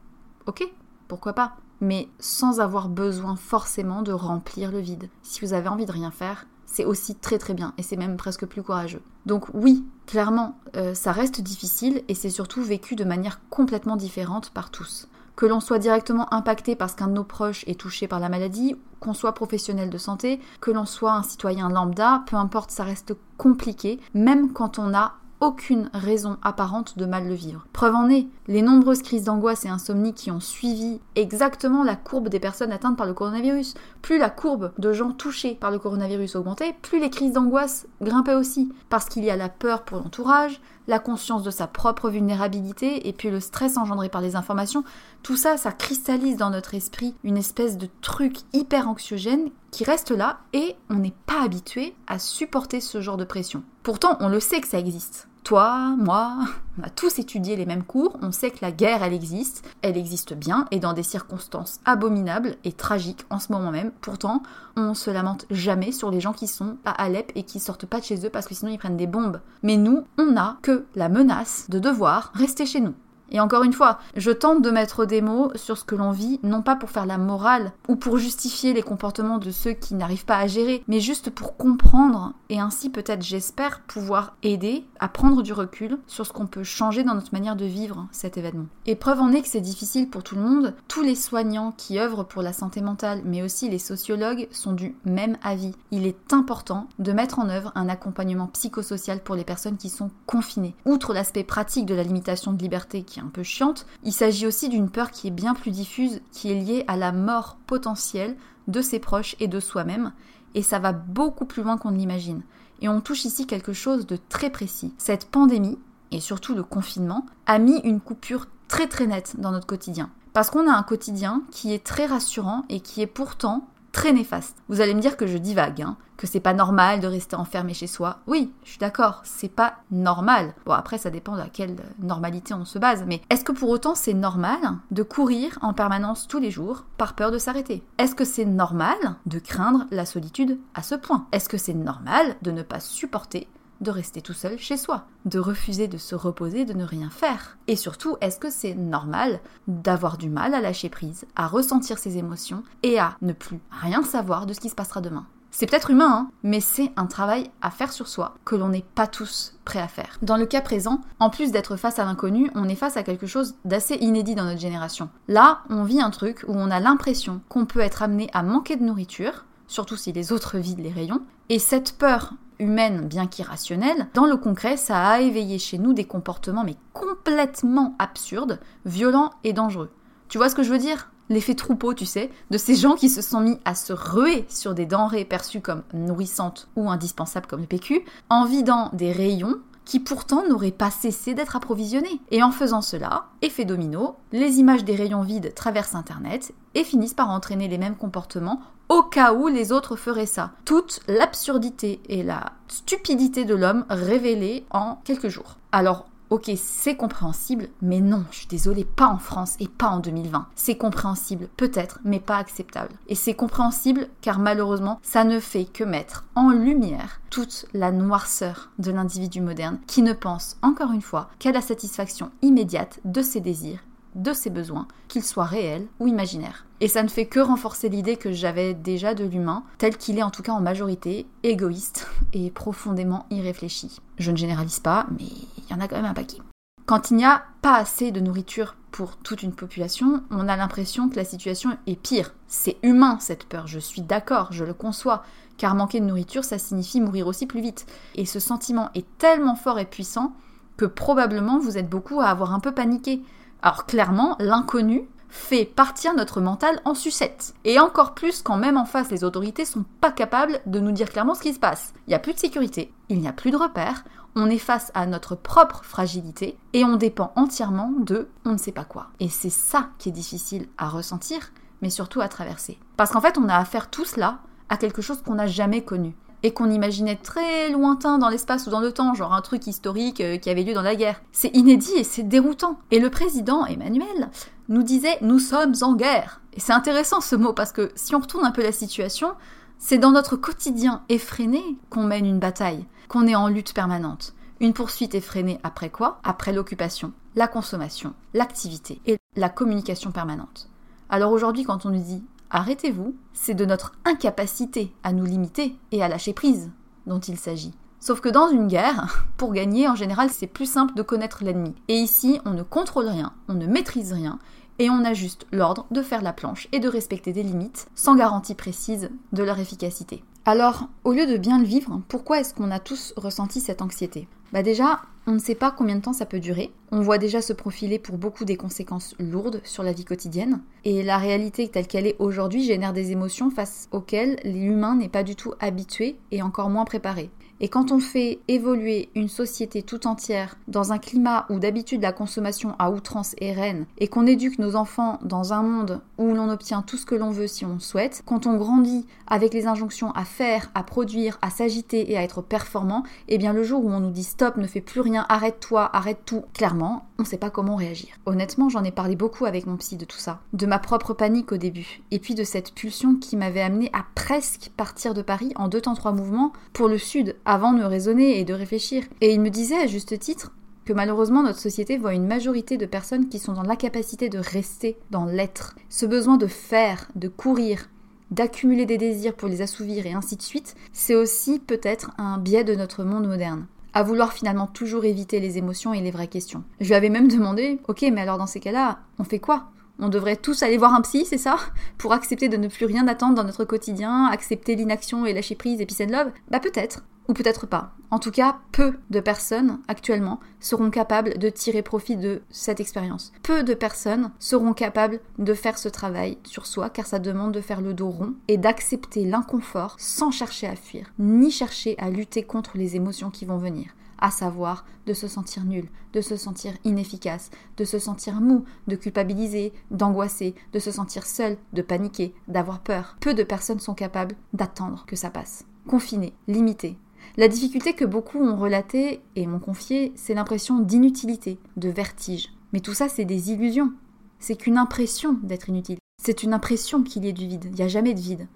ok, pourquoi pas. Mais sans avoir besoin forcément de remplir le vide. Si vous avez envie de rien faire, c'est aussi très très bien et c'est même presque plus courageux. Donc oui, clairement, euh, ça reste difficile et c'est surtout vécu de manière complètement différente par tous. Que l'on soit directement impacté parce qu'un de nos proches est touché par la maladie, qu'on soit professionnel de santé, que l'on soit un citoyen lambda, peu importe, ça reste compliqué, même quand on a aucune raison apparente de mal le vivre. Preuve en est, les nombreuses crises d'angoisse et insomnie qui ont suivi exactement la courbe des personnes atteintes par le coronavirus. Plus la courbe de gens touchés par le coronavirus augmentait, plus les crises d'angoisse grimpaient aussi. Parce qu'il y a la peur pour l'entourage, la conscience de sa propre vulnérabilité et puis le stress engendré par les informations, tout ça, ça cristallise dans notre esprit une espèce de truc hyper anxiogène qui reste là et on n'est pas habitué à supporter ce genre de pression. Pourtant, on le sait que ça existe. Toi, moi, on a tous étudié les mêmes cours, on sait que la guerre, elle existe, elle existe bien, et dans des circonstances abominables et tragiques en ce moment même. Pourtant, on se lamente jamais sur les gens qui sont à Alep et qui sortent pas de chez eux parce que sinon ils prennent des bombes. Mais nous, on n'a que la menace de devoir rester chez nous. Et encore une fois, je tente de mettre des mots sur ce que l'on vit, non pas pour faire la morale ou pour justifier les comportements de ceux qui n'arrivent pas à gérer, mais juste pour comprendre et ainsi peut-être j'espère pouvoir aider à prendre du recul sur ce qu'on peut changer dans notre manière de vivre cet événement. Et preuve en est que c'est difficile pour tout le monde, tous les soignants qui œuvrent pour la santé mentale, mais aussi les sociologues sont du même avis. Il est important de mettre en œuvre un accompagnement psychosocial pour les personnes qui sont confinées. Outre l'aspect pratique de la limitation de liberté qui un peu chiante, il s'agit aussi d'une peur qui est bien plus diffuse, qui est liée à la mort potentielle de ses proches et de soi-même, et ça va beaucoup plus loin qu'on ne l'imagine. Et on touche ici quelque chose de très précis. Cette pandémie, et surtout le confinement, a mis une coupure très très nette dans notre quotidien. Parce qu'on a un quotidien qui est très rassurant et qui est pourtant très néfaste. Vous allez me dire que je divague, hein, que c'est pas normal de rester enfermé chez soi. Oui, je suis d'accord, c'est pas normal. Bon, après, ça dépend de quelle normalité on se base, mais est-ce que pour autant c'est normal de courir en permanence tous les jours par peur de s'arrêter? Est-ce que c'est normal de craindre la solitude à ce point? Est-ce que c'est normal de ne pas supporter de rester tout seul chez soi, de refuser de se reposer, de ne rien faire. Et surtout, est-ce que c'est normal d'avoir du mal à lâcher prise, à ressentir ses émotions et à ne plus rien savoir de ce qui se passera demain? C'est peut-être humain, hein, mais c'est un travail à faire sur soi que l'on n'est pas tous prêts à faire. Dans le cas présent, en plus d'être face à l'inconnu, on est face à quelque chose d'assez inédit dans notre génération. Là, on vit un truc où on a l'impression qu'on peut être amené à manquer de nourriture, surtout si les autres vident les rayons, et cette peur humaine bien qu'irrationnelle, dans le concret, ça a éveillé chez nous des comportements mais complètement absurdes, violents et dangereux. Tu vois ce que je veux dire? L'effet troupeau, tu sais, de ces gens qui se sont mis à se ruer sur des denrées perçues comme nourrissantes ou indispensables comme le PQ, en vidant des rayons qui pourtant n'auraient pas cessé d'être approvisionnés. Et en faisant cela, effet domino, les images des rayons vides traversent Internet et finissent par entraîner les mêmes comportements au cas où les autres feraient ça. Toute l'absurdité et la stupidité de l'homme révélée en quelques jours. Alors, Ok, c'est compréhensible, mais non, je suis désolée, pas en France et pas en 2020. C'est compréhensible, peut-être, mais pas acceptable. Et c'est compréhensible car malheureusement, ça ne fait que mettre en lumière toute la noirceur de l'individu moderne qui ne pense, encore une fois, qu'à la satisfaction immédiate de ses désirs de ses besoins, qu'ils soient réels ou imaginaires. Et ça ne fait que renforcer l'idée que j'avais déjà de l'humain, tel qu'il est en tout cas en majorité, égoïste et profondément irréfléchi. Je ne généralise pas, mais il y en a quand même un paquet. Quand il n'y a pas assez de nourriture pour toute une population, on a l'impression que la situation est pire. C'est humain cette peur, je suis d'accord, je le conçois, car manquer de nourriture, ça signifie mourir aussi plus vite. Et ce sentiment est tellement fort et puissant que probablement vous êtes beaucoup à avoir un peu paniqué. Alors clairement, l'inconnu fait partir notre mental en sucette. Et encore plus quand même en face les autorités sont pas capables de nous dire clairement ce qui se passe. Il n'y a plus de sécurité, il n'y a plus de repères, on est face à notre propre fragilité et on dépend entièrement de on ne sait pas quoi. Et c'est ça qui est difficile à ressentir, mais surtout à traverser. Parce qu'en fait, on a affaire tout cela à quelque chose qu'on n'a jamais connu et qu'on imaginait très lointain dans l'espace ou dans le temps, genre un truc historique euh, qui avait lieu dans la guerre. C'est inédit et c'est déroutant. Et le président Emmanuel nous disait nous sommes en guerre. Et c'est intéressant ce mot parce que si on retourne un peu la situation, c'est dans notre quotidien effréné qu'on mène une bataille, qu'on est en lutte permanente. Une poursuite effrénée après quoi? Après l'occupation, la consommation, l'activité et la communication permanente. Alors aujourd'hui, quand on nous dit Arrêtez-vous, c'est de notre incapacité à nous limiter et à lâcher prise dont il s'agit. Sauf que dans une guerre, pour gagner, en général, c'est plus simple de connaître l'ennemi. Et ici, on ne contrôle rien, on ne maîtrise rien, et on a juste l'ordre de faire la planche et de respecter des limites, sans garantie précise de leur efficacité. Alors, au lieu de bien le vivre, pourquoi est-ce qu'on a tous ressenti cette anxiété? Bah déjà, on ne sait pas combien de temps ça peut durer. On voit déjà se profiler pour beaucoup des conséquences lourdes sur la vie quotidienne. Et la réalité telle qu'elle est aujourd'hui génère des émotions face auxquelles l'humain n'est pas du tout habitué et encore moins préparé. Et quand on fait évoluer une société tout entière dans un climat où d'habitude la consommation à outrance est reine, et qu'on éduque nos enfants dans un monde où l'on obtient tout ce que l'on veut si on souhaite, quand on grandit avec les injonctions à faire, à produire, à s'agiter et à être performant, eh bien le jour où on nous dit stop, ne fais plus rien, arrête-toi, arrête tout, clairement, on ne sait pas comment réagir. Honnêtement, j'en ai parlé beaucoup avec mon psy de tout ça, de ma propre panique au début, et puis de cette pulsion qui m'avait amené à presque partir de Paris en deux temps trois mouvements pour le sud, avant de raisonner et de réfléchir. Et il me disait à juste titre que malheureusement notre société voit une majorité de personnes qui sont dans l'incapacité de rester dans l'être. Ce besoin de faire, de courir, d'accumuler des désirs pour les assouvir et ainsi de suite, c'est aussi peut-être un biais de notre monde moderne à vouloir finalement toujours éviter les émotions et les vraies questions. Je lui avais même demandé, ok, mais alors dans ces cas-là, on fait quoi? On devrait tous aller voir un psy, c'est ça? Pour accepter de ne plus rien attendre dans notre quotidien, accepter l'inaction et lâcher prise et peace and love? Bah peut-être. Ou peut-être pas. En tout cas, peu de personnes actuellement seront capables de tirer profit de cette expérience. Peu de personnes seront capables de faire ce travail sur soi car ça demande de faire le dos rond et d'accepter l'inconfort sans chercher à fuir, ni chercher à lutter contre les émotions qui vont venir à savoir de se sentir nul, de se sentir inefficace, de se sentir mou, de culpabiliser, d'angoisser, de se sentir seul, de paniquer, d'avoir peur. Peu de personnes sont capables d'attendre que ça passe. Confiné, limité, la difficulté que beaucoup ont relatée et m'ont confiée, c'est l'impression d'inutilité, de vertige. Mais tout ça, c'est des illusions. C'est qu'une impression d'être inutile. C'est une impression qu'il y ait du vide. Il n'y a jamais de vide.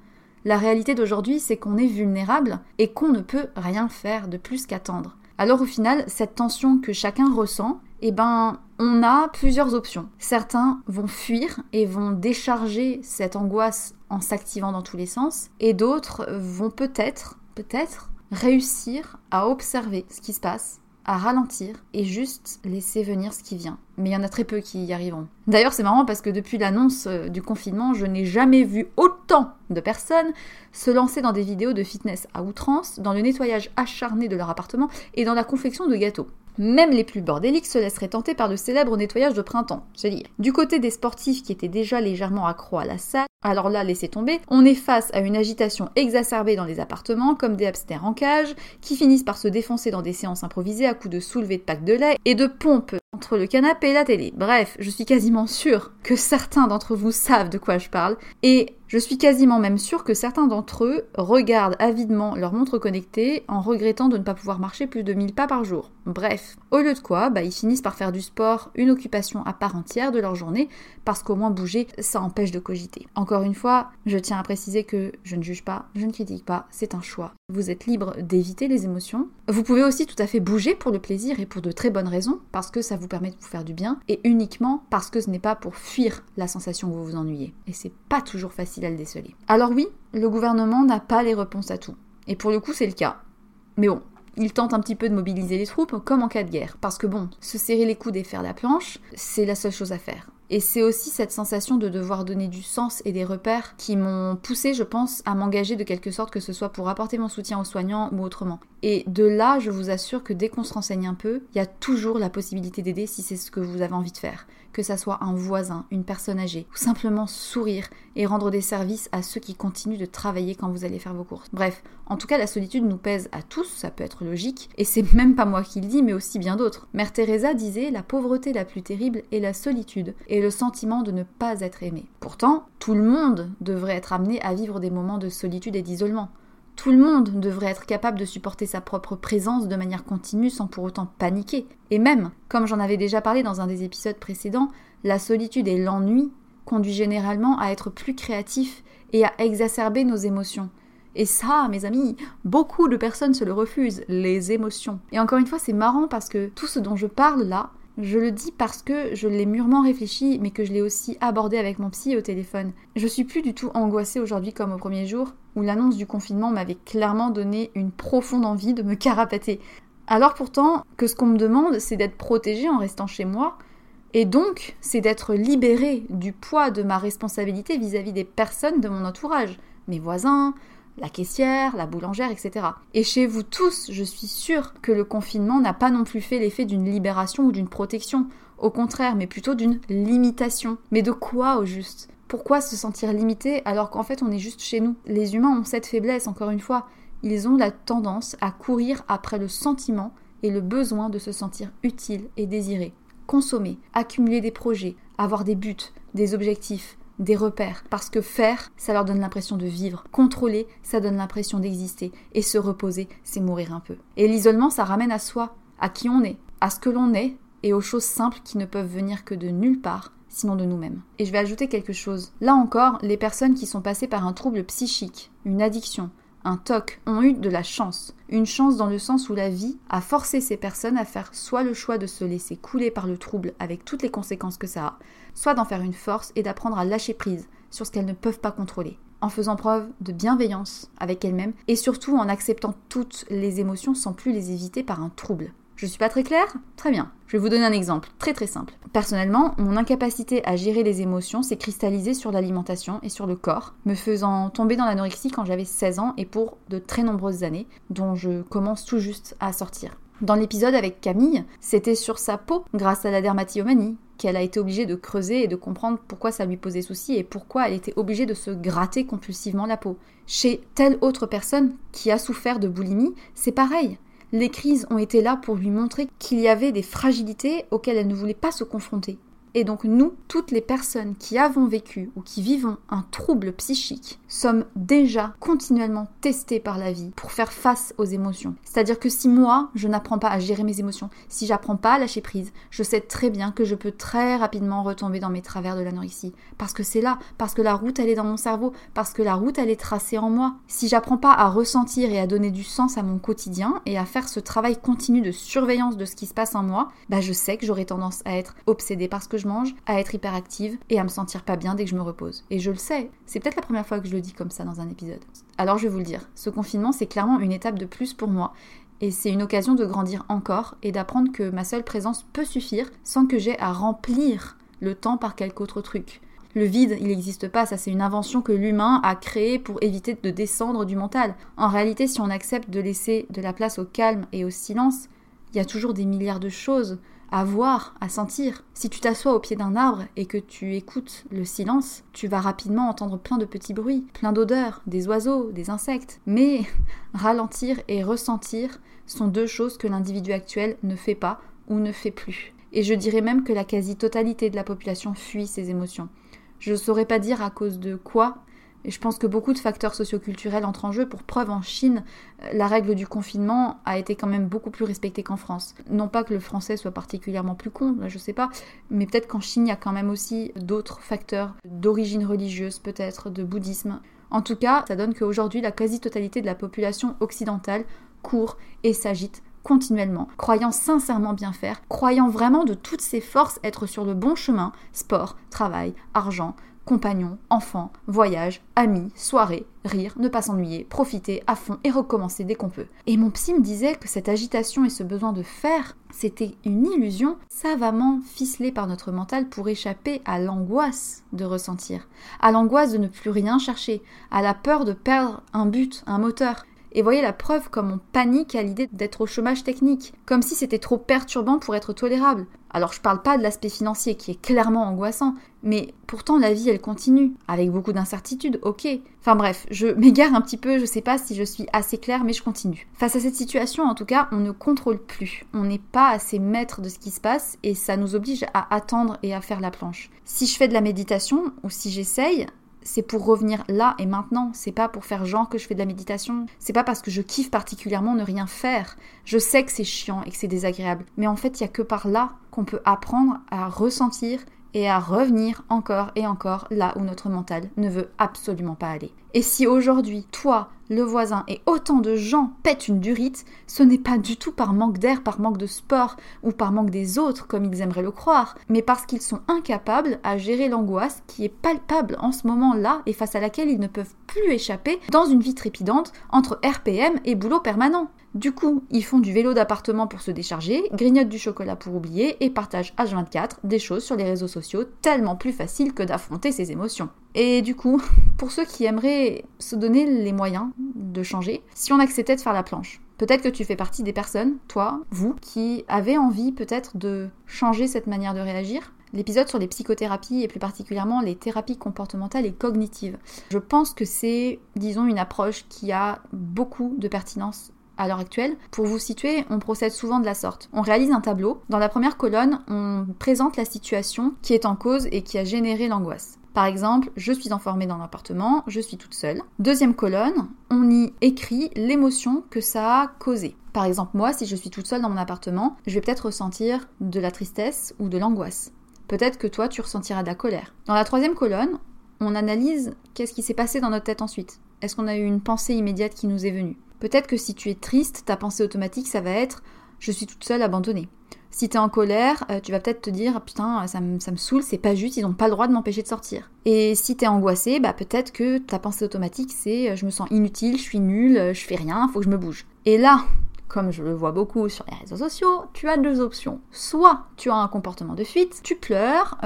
La réalité d'aujourd'hui, c'est qu'on est vulnérable et qu'on ne peut rien faire de plus qu'attendre. Alors au final, cette tension que chacun ressent, eh ben, on a plusieurs options. Certains vont fuir et vont décharger cette angoisse en s'activant dans tous les sens, et d'autres vont peut-être, peut-être, réussir à observer ce qui se passe, à ralentir et juste laisser venir ce qui vient. Mais il y en a très peu qui y arriveront. D'ailleurs, c'est marrant parce que depuis l'annonce euh, du confinement, je n'ai jamais vu autant de personnes se lancer dans des vidéos de fitness à outrance, dans le nettoyage acharné de leur appartement et dans la confection de gâteaux. Même les plus bordéliques se laisseraient tenter par le célèbre nettoyage de printemps, c'est dire. Du côté des sportifs qui étaient déjà légèrement accro à la salle, alors là, laissez tomber, on est face à une agitation exacerbée dans les appartements, comme des hamsters en cage, qui finissent par se défoncer dans des séances improvisées à coups de soulevés de packs de lait et de pompes entre le canapé et la télé. Bref, je suis quasiment sûre que certains d'entre vous savent de quoi je parle, et je suis quasiment même sûre que certains d'entre eux regardent avidement leur montre connectée en regrettant de ne pas pouvoir marcher plus de 1000 pas par jour. Bref, au lieu de quoi, bah, ils finissent par faire du sport une occupation à part entière de leur journée parce qu'au moins bouger, ça empêche de cogiter. Encore une fois, je tiens à préciser que je ne juge pas, je ne critique pas, c'est un choix. Vous êtes libre d'éviter les émotions. Vous pouvez aussi tout à fait bouger pour le plaisir et pour de très bonnes raisons parce que ça vous permet de vous faire du bien et uniquement parce que ce n'est pas pour fuir la sensation que vous vous ennuyez. Et c'est pas toujours facile à le déceler. Alors oui, le gouvernement n'a pas les réponses à tout. Et pour le coup, c'est le cas. Mais bon, il tente un petit peu de mobiliser les troupes comme en cas de guerre. Parce que bon, se serrer les coudes et faire la planche, c'est la seule chose à faire. Et c'est aussi cette sensation de devoir donner du sens et des repères qui m'ont poussé, je pense, à m'engager de quelque sorte, que ce soit pour apporter mon soutien aux soignants ou autrement. Et de là, je vous assure que dès qu'on se renseigne un peu, il y a toujours la possibilité d'aider si c'est ce que vous avez envie de faire que ça soit un voisin, une personne âgée, ou simplement sourire et rendre des services à ceux qui continuent de travailler quand vous allez faire vos courses. Bref, en tout cas, la solitude nous pèse à tous, ça peut être logique, et c'est même pas moi qui le dis, mais aussi bien d'autres. Mère Teresa disait la pauvreté la plus terrible est la solitude et le sentiment de ne pas être aimé. Pourtant, tout le monde devrait être amené à vivre des moments de solitude et d'isolement. Tout le monde devrait être capable de supporter sa propre présence de manière continue sans pour autant paniquer. Et même, comme j'en avais déjà parlé dans un des épisodes précédents, la solitude et l'ennui conduisent généralement à être plus créatifs et à exacerber nos émotions. Et ça, mes amis, beaucoup de personnes se le refusent, les émotions. Et encore une fois, c'est marrant parce que tout ce dont je parle là, je le dis parce que je l'ai mûrement réfléchi, mais que je l'ai aussi abordé avec mon psy au téléphone. Je suis plus du tout angoissée aujourd'hui comme au premier jour, où l'annonce du confinement m'avait clairement donné une profonde envie de me carapater. Alors pourtant, que ce qu'on me demande, c'est d'être protégée en restant chez moi, et donc c'est d'être libérée du poids de ma responsabilité vis-à-vis -vis des personnes de mon entourage, mes voisins, la caissière, la boulangère, etc. Et chez vous tous, je suis sûre que le confinement n'a pas non plus fait l'effet d'une libération ou d'une protection. Au contraire, mais plutôt d'une limitation. Mais de quoi au juste? Pourquoi se sentir limité alors qu'en fait on est juste chez nous? Les humains ont cette faiblesse, encore une fois, ils ont la tendance à courir après le sentiment et le besoin de se sentir utile et désiré. Consommer, accumuler des projets, avoir des buts, des objectifs, des repères. Parce que faire, ça leur donne l'impression de vivre. Contrôler, ça donne l'impression d'exister. Et se reposer, c'est mourir un peu. Et l'isolement, ça ramène à soi, à qui on est, à ce que l'on est, et aux choses simples qui ne peuvent venir que de nulle part, sinon de nous-mêmes. Et je vais ajouter quelque chose. Là encore, les personnes qui sont passées par un trouble psychique, une addiction, un TOC, ont eu de la chance. Une chance dans le sens où la vie a forcé ces personnes à faire soit le choix de se laisser couler par le trouble avec toutes les conséquences que ça a, soit d'en faire une force et d'apprendre à lâcher prise sur ce qu'elles ne peuvent pas contrôler, en faisant preuve de bienveillance avec elles-mêmes et surtout en acceptant toutes les émotions sans plus les éviter par un trouble. Je suis pas très claire? Très bien. Je vais vous donner un exemple très très simple. Personnellement, mon incapacité à gérer les émotions s'est cristallisée sur l'alimentation et sur le corps, me faisant tomber dans l'anorexie quand j'avais 16 ans et pour de très nombreuses années, dont je commence tout juste à sortir. Dans l'épisode avec Camille, c'était sur sa peau, grâce à la dermatillomanie, qu'elle a été obligée de creuser et de comprendre pourquoi ça lui posait souci et pourquoi elle était obligée de se gratter compulsivement la peau. Chez telle autre personne qui a souffert de boulimie, c'est pareil les crises ont été là pour lui montrer qu'il y avait des fragilités auxquelles elle ne voulait pas se confronter. Et donc nous, toutes les personnes qui avons vécu ou qui vivons un trouble psychique, sommes déjà continuellement testées par la vie pour faire face aux émotions. C'est-à-dire que si moi, je n'apprends pas à gérer mes émotions, si j'apprends pas à lâcher prise, je sais très bien que je peux très rapidement retomber dans mes travers de l'anorexie. Parce que c'est là, parce que la route elle est dans mon cerveau, parce que la route elle est tracée en moi. Si j'apprends pas à ressentir et à donner du sens à mon quotidien et à faire ce travail continu de surveillance de ce qui se passe en moi, bah je sais que j'aurai tendance à être obsédée parce que je à être hyperactive et à me sentir pas bien dès que je me repose. Et je le sais, c'est peut-être la première fois que je le dis comme ça dans un épisode. Alors je vais vous le dire, ce confinement c'est clairement une étape de plus pour moi et c'est une occasion de grandir encore et d'apprendre que ma seule présence peut suffire sans que j'aie à remplir le temps par quelque autre truc. Le vide, il n'existe pas, ça c'est une invention que l'humain a créée pour éviter de descendre du mental. En réalité, si on accepte de laisser de la place au calme et au silence, il y a toujours des milliards de choses à voir, à sentir. Si tu t'assois au pied d'un arbre et que tu écoutes le silence, tu vas rapidement entendre plein de petits bruits, plein d'odeurs, des oiseaux, des insectes. Mais ralentir et ressentir sont deux choses que l'individu actuel ne fait pas ou ne fait plus. Et je dirais même que la quasi-totalité de la population fuit ces émotions. Je ne saurais pas dire à cause de quoi et je pense que beaucoup de facteurs socioculturels entrent en jeu. Pour preuve, en Chine, la règle du confinement a été quand même beaucoup plus respectée qu'en France. Non pas que le français soit particulièrement plus con, là je sais pas, mais peut-être qu'en Chine, il y a quand même aussi d'autres facteurs d'origine religieuse, peut-être, de bouddhisme. En tout cas, ça donne qu'aujourd'hui, la quasi-totalité de la population occidentale court et s'agite continuellement, croyant sincèrement bien faire, croyant vraiment de toutes ses forces être sur le bon chemin, sport, travail, argent, compagnons, enfants, voyages, amis, soirées, rire, ne pas s'ennuyer, profiter à fond et recommencer dès qu'on peut. Et mon psy me disait que cette agitation et ce besoin de faire, c'était une illusion savamment ficelée par notre mental pour échapper à l'angoisse de ressentir, à l'angoisse de ne plus rien chercher, à la peur de perdre un but, un moteur, et voyez la preuve comme on panique à l'idée d'être au chômage technique, comme si c'était trop perturbant pour être tolérable. Alors je parle pas de l'aspect financier qui est clairement angoissant, mais pourtant la vie elle continue, avec beaucoup d'incertitudes, ok. Enfin bref, je m'égare un petit peu, je sais pas si je suis assez claire, mais je continue. Face à cette situation, en tout cas, on ne contrôle plus. On n'est pas assez maître de ce qui se passe et ça nous oblige à attendre et à faire la planche. Si je fais de la méditation, ou si j'essaye, c'est pour revenir là et maintenant. C'est pas pour faire genre que je fais de la méditation. C'est pas parce que je kiffe particulièrement ne rien faire. Je sais que c'est chiant et que c'est désagréable. Mais en fait, il y a que par là qu'on peut apprendre à ressentir et à revenir encore et encore là où notre mental ne veut absolument pas aller. Et si aujourd'hui, toi, le voisin et autant de gens pètent une durite, ce n'est pas du tout par manque d'air, par manque de sport ou par manque des autres comme ils aimeraient le croire, mais parce qu'ils sont incapables à gérer l'angoisse qui est palpable en ce moment-là et face à laquelle ils ne peuvent plus échapper dans une vie trépidante entre RPM et boulot permanent. Du coup, ils font du vélo d'appartement pour se décharger, grignotent du chocolat pour oublier et partagent H24 des choses sur les réseaux sociaux tellement plus faciles que d'affronter ses émotions. Et du coup, pour ceux qui aimeraient se donner les moyens de changer, si on acceptait de faire la planche, Peut-être que tu fais partie des personnes, toi, vous, qui avez envie peut-être de changer cette manière de réagir. l'épisode sur les psychothérapies et plus particulièrement les thérapies comportementales et cognitives. Je pense que c'est, disons, une approche qui a beaucoup de pertinence à l'heure actuelle. Pour vous situer, on procède souvent de la sorte. On réalise un tableau. Dans la première colonne, on présente la situation qui est en cause et qui a généré l'angoisse. Par exemple, je suis enfermée dans l'appartement, je suis toute seule. Deuxième colonne, on y écrit l'émotion que ça a causé. Par exemple, moi, si je suis toute seule dans mon appartement, je vais peut-être ressentir de la tristesse ou de l'angoisse. Peut-être que toi, tu ressentiras de la colère. Dans la troisième colonne, on analyse qu'est-ce qui s'est passé dans notre tête ensuite. Est-ce qu'on a eu une pensée immédiate qui nous est venue? Peut-être que si tu es triste, ta pensée automatique, ça va être je suis toute seule abandonnée. Si t'es en colère, euh, tu vas peut-être te dire putain, ça me, ça me saoule, c'est pas juste, ils n'ont pas le droit de m'empêcher de sortir. Et si t'es angoissé, bah peut-être que ta pensée automatique c'est euh, je me sens inutile, je suis nulle, euh, je fais rien, faut que je me bouge. Et là, comme je le vois beaucoup sur les réseaux sociaux, tu as deux options. Soit tu as un comportement de fuite, tu pleures,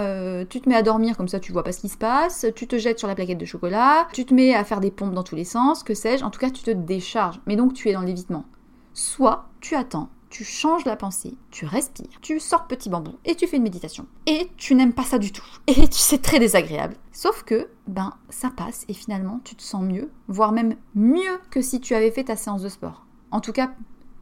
tu te mets à dormir comme ça tu vois pas ce qui se passe, tu te jettes sur la plaquette de chocolat, tu te mets à faire des pompes dans tous les sens, que sais-je, en tout cas tu te décharges. Mais donc tu es dans l'évitement. Soit tu attends tu changes la pensée, tu respires, tu sors petit bambou et tu fais une méditation. Et tu n'aimes pas ça du tout. Et tu c'est très désagréable. Sauf que, ben, ça passe et finalement tu te sens mieux, voire même mieux que si tu avais fait ta séance de sport. En tout cas,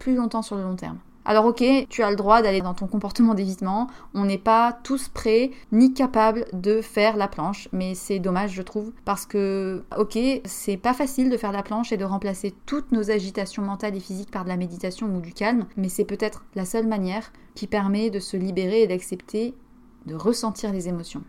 plus longtemps sur le long terme. Alors ok, tu as le droit d'aller dans ton comportement d'évitement, on n'est pas tous prêts ni capables de faire la planche, mais c'est dommage je trouve, parce que ok, c'est pas facile de faire la planche et de remplacer toutes nos agitations mentales et physiques par de la méditation ou du calme, mais c'est peut-être la seule manière qui permet de se libérer et d'accepter de ressentir les émotions.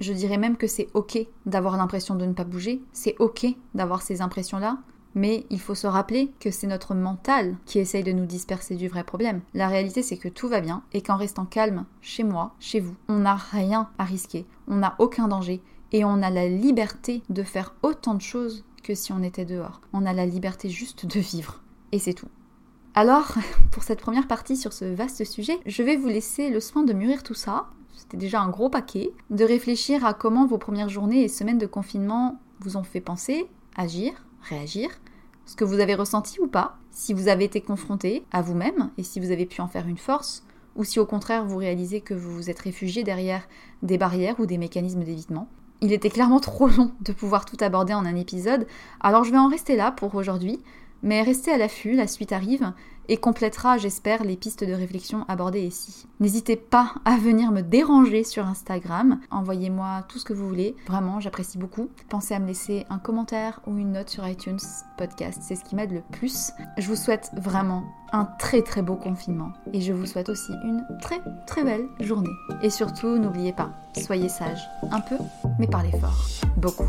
Je dirais même que c'est ok d'avoir l'impression de ne pas bouger, c'est ok d'avoir ces impressions-là, mais il faut se rappeler que c'est notre mental qui essaye de nous disperser du vrai problème. La réalité, c'est que tout va bien et qu'en restant calme, chez moi, chez vous, on n'a rien à risquer, on n'a aucun danger et on a la liberté de faire autant de choses que si on était dehors. On a la liberté juste de vivre. Et c'est tout. Alors, pour cette première partie sur ce vaste sujet, je vais vous laisser le soin de mûrir tout ça. C'était déjà un gros paquet. De réfléchir à comment vos premières journées et semaines de confinement vous ont fait penser, agir, réagir, ce que vous avez ressenti ou pas, si vous avez été confronté à vous-même et si vous avez pu en faire une force, ou si au contraire vous réalisez que vous vous êtes réfugié derrière des barrières ou des mécanismes d'évitement. Il était clairement trop long de pouvoir tout aborder en un épisode, alors je vais en rester là pour aujourd'hui, mais restez à l'affût, la suite arrive, et complétera, j'espère, les pistes de réflexion abordées ici. N'hésitez pas à venir me déranger sur Instagram. Envoyez-moi tout ce que vous voulez. Vraiment, j'apprécie beaucoup. Pensez à me laisser un commentaire ou une note sur iTunes Podcast. C'est ce qui m'aide le plus. Je vous souhaite vraiment un très très beau confinement. Et je vous souhaite aussi une très très belle journée. Et surtout, n'oubliez pas, soyez sages. Un peu, mais parlez fort. Beaucoup.